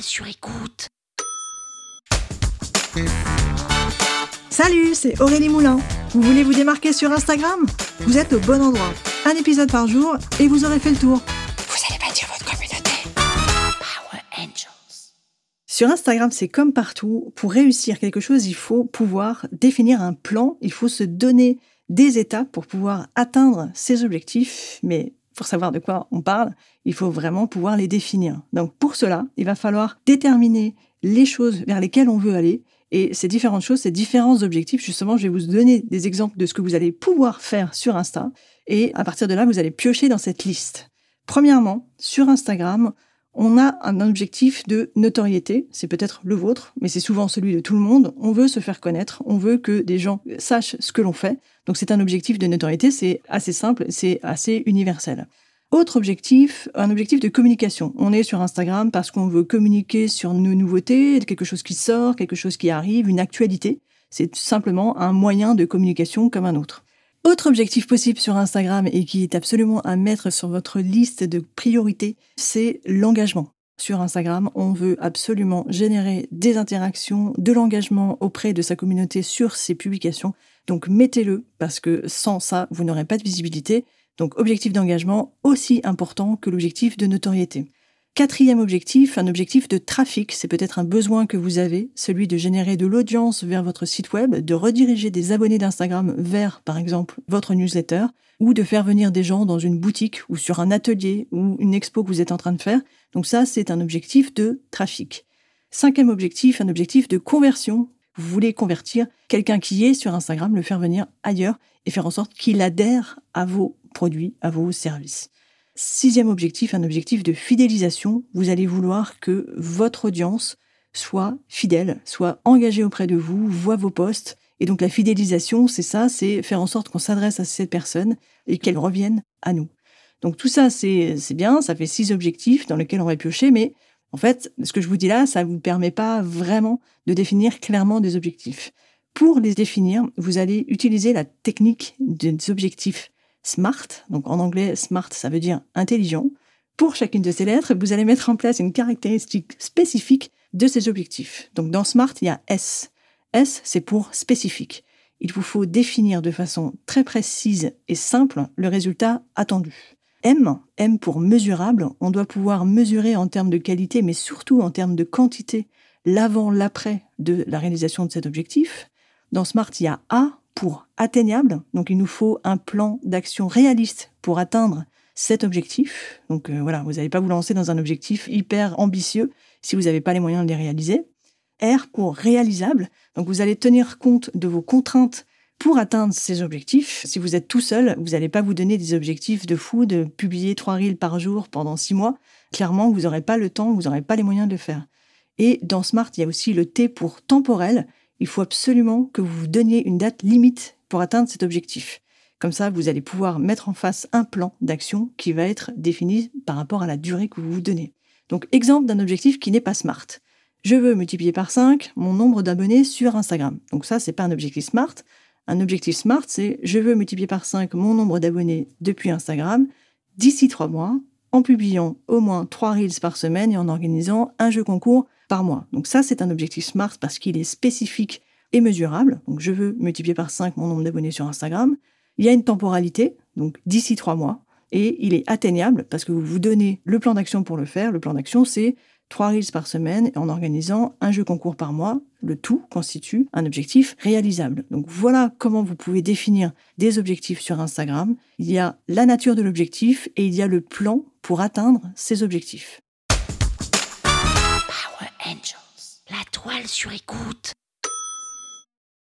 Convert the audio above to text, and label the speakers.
Speaker 1: Sur écoute.
Speaker 2: Salut, c'est Aurélie Moulin. Vous voulez vous démarquer sur Instagram? Vous êtes au bon endroit. Un épisode par jour et vous aurez fait le tour.
Speaker 1: Vous allez bâtir votre communauté. Power Angels.
Speaker 2: Sur Instagram, c'est comme partout. Pour réussir quelque chose, il faut pouvoir définir un plan. Il faut se donner des étapes pour pouvoir atteindre ses objectifs. Mais pour savoir de quoi on parle, il faut vraiment pouvoir les définir. Donc pour cela, il va falloir déterminer les choses vers lesquelles on veut aller. Et ces différentes choses, ces différents objectifs, justement, je vais vous donner des exemples de ce que vous allez pouvoir faire sur Insta. Et à partir de là, vous allez piocher dans cette liste. Premièrement, sur Instagram, on a un objectif de notoriété, c'est peut-être le vôtre, mais c'est souvent celui de tout le monde. On veut se faire connaître, on veut que des gens sachent ce que l'on fait. Donc c'est un objectif de notoriété, c'est assez simple, c'est assez universel. Autre objectif, un objectif de communication. On est sur Instagram parce qu'on veut communiquer sur nos nouveautés, quelque chose qui sort, quelque chose qui arrive, une actualité. C'est simplement un moyen de communication comme un autre. Autre objectif possible sur Instagram et qui est absolument à mettre sur votre liste de priorités, c'est l'engagement. Sur Instagram, on veut absolument générer des interactions, de l'engagement auprès de sa communauté sur ses publications. Donc mettez-le parce que sans ça, vous n'aurez pas de visibilité. Donc objectif d'engagement aussi important que l'objectif de notoriété. Quatrième objectif, un objectif de trafic, c'est peut-être un besoin que vous avez, celui de générer de l'audience vers votre site web, de rediriger des abonnés d'Instagram vers, par exemple, votre newsletter, ou de faire venir des gens dans une boutique ou sur un atelier ou une expo que vous êtes en train de faire. Donc ça, c'est un objectif de trafic. Cinquième objectif, un objectif de conversion. Vous voulez convertir quelqu'un qui est sur Instagram, le faire venir ailleurs et faire en sorte qu'il adhère à vos produits, à vos services. Sixième objectif, un objectif de fidélisation. Vous allez vouloir que votre audience soit fidèle, soit engagée auprès de vous, voit vos posts. Et donc la fidélisation, c'est ça, c'est faire en sorte qu'on s'adresse à cette personne et qu'elle revienne à nous. Donc tout ça, c'est bien, ça fait six objectifs dans lesquels on va piocher, mais en fait, ce que je vous dis là, ça ne vous permet pas vraiment de définir clairement des objectifs. Pour les définir, vous allez utiliser la technique des objectifs SMART. Donc en anglais, SMART, ça veut dire intelligent. Pour chacune de ces lettres, vous allez mettre en place une caractéristique spécifique de ces objectifs. Donc dans SMART, il y a S. S, c'est pour spécifique. Il vous faut définir de façon très précise et simple le résultat attendu. M, M pour mesurable, on doit pouvoir mesurer en termes de qualité, mais surtout en termes de quantité, l'avant, l'après de la réalisation de cet objectif. Dans Smart, il y a A pour atteignable. Donc il nous faut un plan d'action réaliste pour atteindre cet objectif. Donc euh, voilà, vous n'allez pas vous lancer dans un objectif hyper ambitieux si vous n'avez pas les moyens de les réaliser. R pour réalisable. Donc vous allez tenir compte de vos contraintes pour atteindre ces objectifs. Si vous êtes tout seul, vous n'allez pas vous donner des objectifs de fou, de publier trois reels par jour pendant six mois. Clairement, vous n'aurez pas le temps, vous n'aurez pas les moyens de le faire. Et dans Smart, il y a aussi le T pour temporel il faut absolument que vous vous donniez une date limite pour atteindre cet objectif. Comme ça, vous allez pouvoir mettre en face un plan d'action qui va être défini par rapport à la durée que vous vous donnez. Donc, exemple d'un objectif qui n'est pas smart. Je veux multiplier par 5 mon nombre d'abonnés sur Instagram. Donc ça, c'est pas un objectif smart. Un objectif smart, c'est je veux multiplier par 5 mon nombre d'abonnés depuis Instagram d'ici 3 mois en publiant au moins 3 reels par semaine et en organisant un jeu concours par mois. Donc ça, c'est un objectif SMART parce qu'il est spécifique et mesurable. Donc je veux multiplier par 5 mon nombre d'abonnés sur Instagram. Il y a une temporalité, donc d'ici 3 mois, et il est atteignable parce que vous vous donnez le plan d'action pour le faire. Le plan d'action, c'est 3 reels par semaine en organisant un jeu concours par mois. Le tout constitue un objectif réalisable. Donc voilà comment vous pouvez définir des objectifs sur Instagram. Il y a la nature de l'objectif et il y a le plan pour atteindre ces objectifs.
Speaker 1: Angels. La toile sur écoute.